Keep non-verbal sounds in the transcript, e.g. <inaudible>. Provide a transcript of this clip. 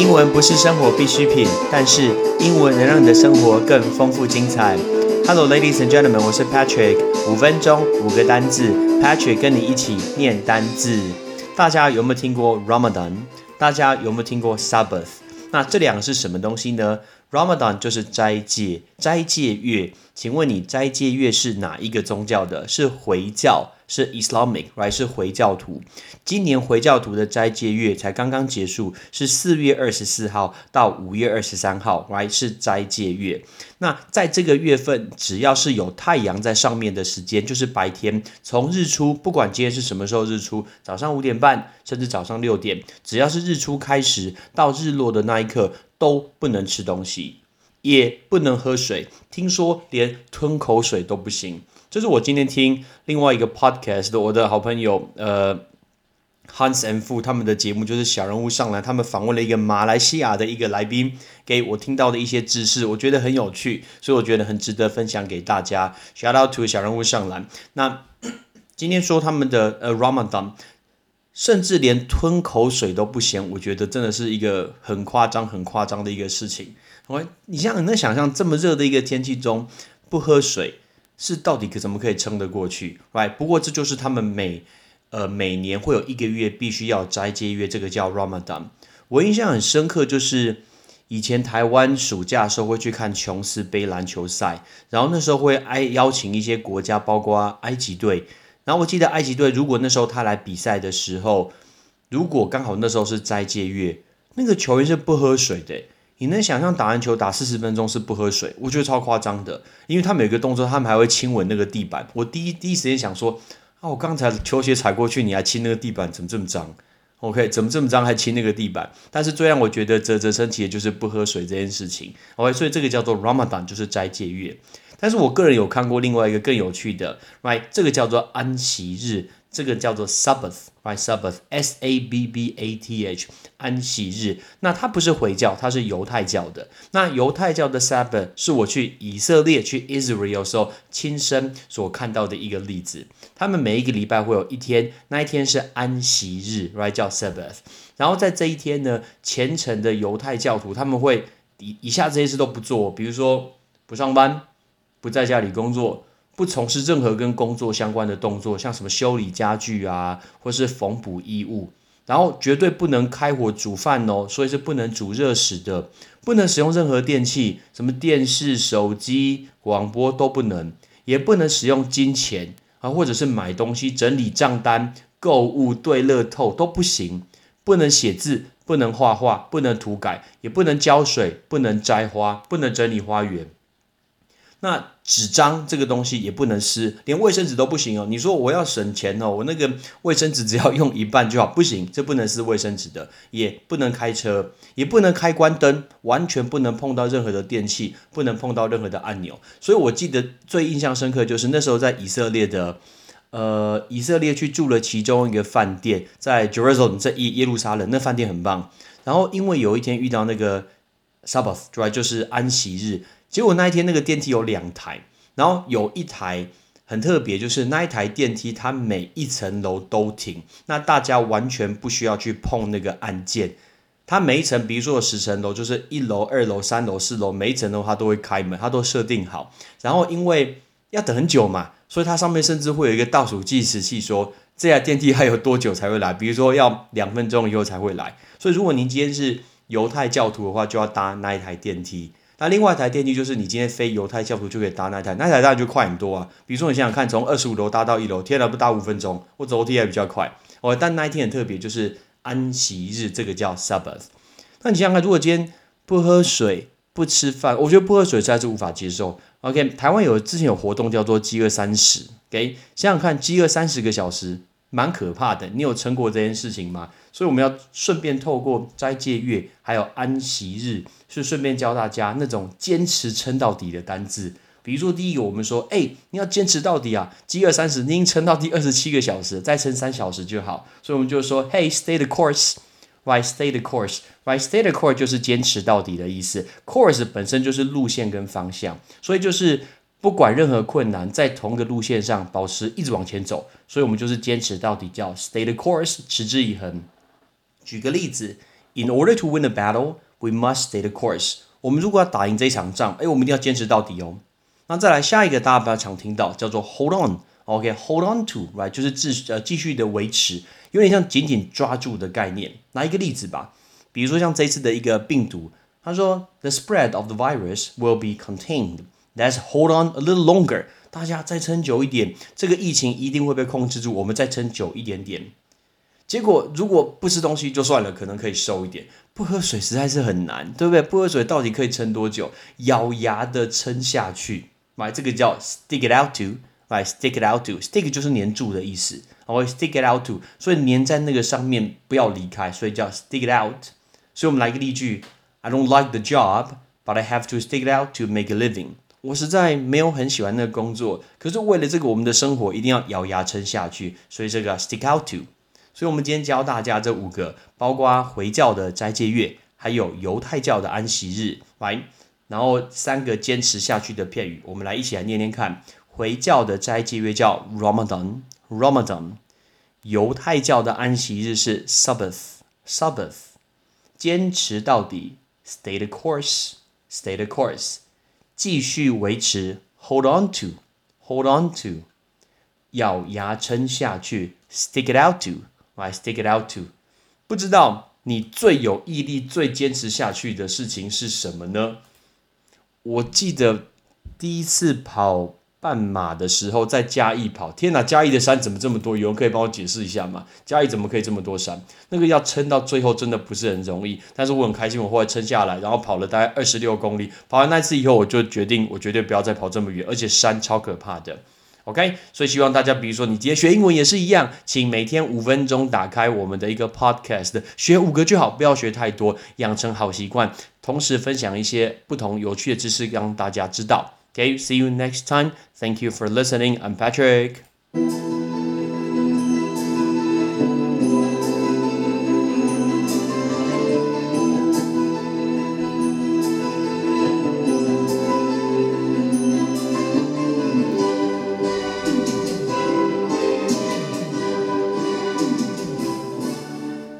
英文不是生活必需品，但是英文能让你的生活更丰富精彩。Hello, ladies and gentlemen，我是 Patrick。五分钟五个单字，Patrick 跟你一起念单字。大家有没有听过 Ramadan？大家有没有听过 Sabbath？那这两个是什么东西呢？Ramadan 就是斋戒，斋戒月。请问你斋戒月是哪一个宗教的？是回教？是 Islamic，right？是回教徒。今年回教徒的斋戒月才刚刚结束，是四月二十四号到五月二十三号，right？是斋戒月。那在这个月份，只要是有太阳在上面的时间，就是白天，从日出，不管今天是什么时候日出，早上五点半，甚至早上六点，只要是日出开始到日落的那一刻，都不能吃东西，也不能喝水。听说连吞口水都不行。这是我今天听另外一个 podcast 的我的好朋友呃 Hans and Fu 他们的节目，就是小人物上来，他们访问了一个马来西亚的一个来宾，给我听到的一些知识，我觉得很有趣，所以我觉得很值得分享给大家。Shout out to 小人物上来。那 <coughs> 今天说他们的呃 Ramadan，甚至连吞口水都不行，我觉得真的是一个很夸张、很夸张的一个事情。我你像你能想象这么热的一个天气中不喝水？是到底可怎么可以撑得过去？Right？不过这就是他们每呃每年会有一个月必须要斋戒月，这个叫 Ramadan。我印象很深刻，就是以前台湾暑假的时候会去看琼斯杯篮球赛，然后那时候会挨邀请一些国家，包括埃及队。然后我记得埃及队如果那时候他来比赛的时候，如果刚好那时候是斋戒月，那个球员是不喝水的。你能想象打篮球打四十分钟是不喝水？我觉得超夸张的，因为他每个动作他们还会亲吻那个地板。我第一第一时间想说，啊，我刚才球鞋踩过去，你还亲那个地板，怎么这么脏？OK，怎么这么脏还亲那个地板？但是最让我觉得啧啧称奇的就是不喝水这件事情。OK，所以这个叫做 Ramadan，就是斋戒月。但是我个人有看过另外一个更有趣的，Right，这个叫做安息日。这个叫做 Sabbath，right？Sabbath，S A B B A T H，安息日。那它不是回教，它是犹太教的。那犹太教的 Sabbath 是我去以色列去 Israel 时候亲身所看到的一个例子。他们每一个礼拜会有一天，那一天是安息日，right？叫 Sabbath。然后在这一天呢，虔诚的犹太教徒他们会以以下这些事都不做，比如说不上班，不在家里工作。不从事任何跟工作相关的动作，像什么修理家具啊，或是缝补衣物，然后绝对不能开火煮饭哦，所以是不能煮热食的，不能使用任何电器，什么电视、手机、广播都不能，也不能使用金钱啊，或者是买东西、整理账单、购物、对乐透都不行，不能写字，不能画画，不能涂改，也不能浇水，不能摘花，不能整理花园。那纸张这个东西也不能撕，连卫生纸都不行哦。你说我要省钱哦，我那个卫生纸只要用一半就好，不行，这不能撕卫生纸的，也不能开车，也不能开关灯，完全不能碰到任何的电器，不能碰到任何的按钮。所以我记得最印象深刻就是那时候在以色列的，呃，以色列去住了其中一个饭店，在 Jerusalem，在耶耶路撒冷，那饭店很棒。然后因为有一天遇到那个 Sabbath，就是安息日。结果那一天那个电梯有两台，然后有一台很特别，就是那一台电梯它每一层楼都停，那大家完全不需要去碰那个按键，它每一层，比如说十层楼，就是一楼、二楼、三楼、四楼，每一层的话都会开门，它都设定好。然后因为要等很久嘛，所以它上面甚至会有一个倒数计时器，说这台电梯还有多久才会来，比如说要两分钟以后才会来。所以如果您今天是犹太教徒的话，就要搭那一台电梯。那另外一台电梯就是你今天飞犹太教徒就可以搭那台，那台当然就快很多啊。比如说你想想看，从二十五楼搭到一楼，天哪，不搭五分钟，或走楼梯还比较快哦。但那一天很特别，就是安息日，这个叫 Sabbath。那你想想看，如果今天不喝水、不吃饭，我觉得不喝水实在是无法接受。OK，台湾有之前有活动叫做饥饿三十，OK，想想看，饥饿三十个小时。蛮可怕的，你有撑过这件事情吗？所以我们要顺便透过斋戒月还有安息日，是顺便教大家那种坚持撑到底的单字。比如说第一个，我们说，哎，你要坚持到底啊，饥饿三十，你已经撑到第二十七个小时，再撑三小时就好。所以我们就说，Hey，stay the course，right？Stay the course，right？Stay the course 就是坚持到底的意思。Course 本身就是路线跟方向，所以就是。不管任何困难，在同一个路线上保持一直往前走，所以我们就是坚持到底，叫 stay the course，持之以恒。举个例子，In order to win the battle, we must stay the course。我们如果要打赢这一场仗，哎，我们一定要坚持到底哦。那再来下一个，大家比较常听到叫做 hold on，OK，hold on to，right，就是继呃继续的维持，有点像紧紧抓住的概念。拿一个例子吧，比如说像这次的一个病毒，他说 the spread of the virus will be contained。Let's hold on a little longer。大家再撑久一点，这个疫情一定会被控制住。我们再撑久一点点。结果如果不吃东西就算了，可能可以瘦一点；不喝水实在是很难，对不对？不喝水到底可以撑多久？咬牙的撑下去，来，这个叫 stick it out to，来 stick it out to，stick 就是粘住的意思，然后 stick it out to，所以粘在那个上面不要离开，所以叫 stick it out。所以我们来一个例句：I don't like the job，but I have to stick it out to make a living。我实在没有很喜欢那个工作，可是为了这个我们的生活一定要咬牙撑下去，所以这个 stick out to。所以，我们今天教大家这五个，包括回教的斋戒月，还有犹太教的安息日，来，然后三个坚持下去的片语，我们来一起来念念看。回教的斋戒月叫 Ramadan，Ramadan；犹太教的安息日是 Sabbath，Sabbath；坚持到底，Stay the course，Stay the course；继续维持，Hold on to，Hold on to；咬牙撑下去，Stick it out to。I stick it out to，不知道你最有毅力、最坚持下去的事情是什么呢？我记得第一次跑半马的时候，在嘉义跑，天哪！嘉义的山怎么这么多？有人可以帮我解释一下吗？嘉义怎么可以这么多山？那个要撑到最后真的不是很容易，但是我很开心，我后来撑下来，然后跑了大概二十六公里。跑完那次以后，我就决定，我绝对不要再跑这么远，而且山超可怕的。OK，所以希望大家，比如说你今天学英文也是一样，请每天五分钟打开我们的一个 Podcast，学五个就好，不要学太多，养成好习惯，同时分享一些不同有趣的知识让大家知道。OK，see you next time. Thank you for listening. I'm Patrick.